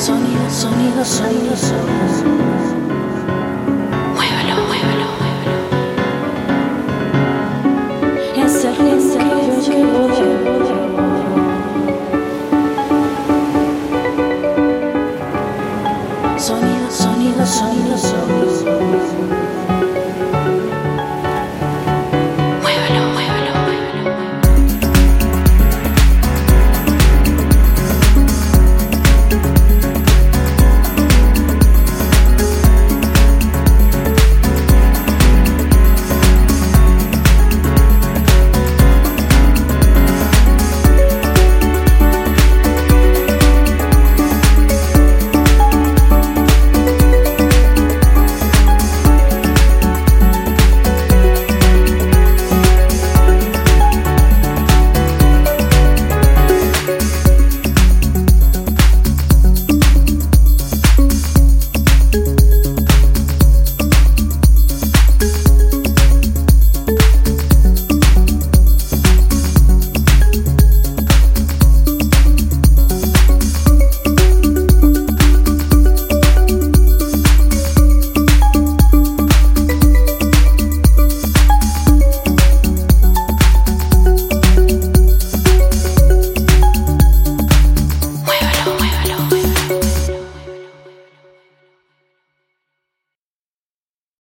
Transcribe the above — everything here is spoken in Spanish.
sonido, sonido, sonido. Muévelo, muévelo, muévelo. Es el, es el que yo llevo. Sonido, sonido, sonido, sonido.